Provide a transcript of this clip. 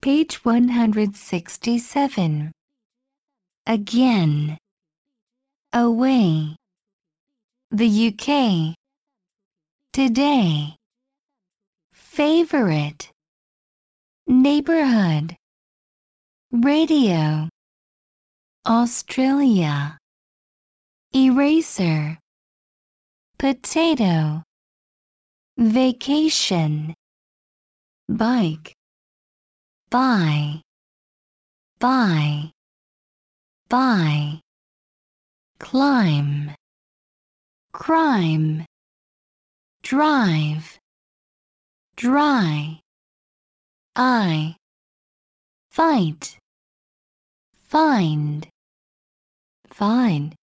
Page 167. Again. Away. The UK. Today. Favorite. Neighborhood. Radio. Australia. Eraser. Potato. Vacation. Bike. Buy. Buy. Buy. Climb. Crime. Drive. Dry. I. Fight. Find. Find.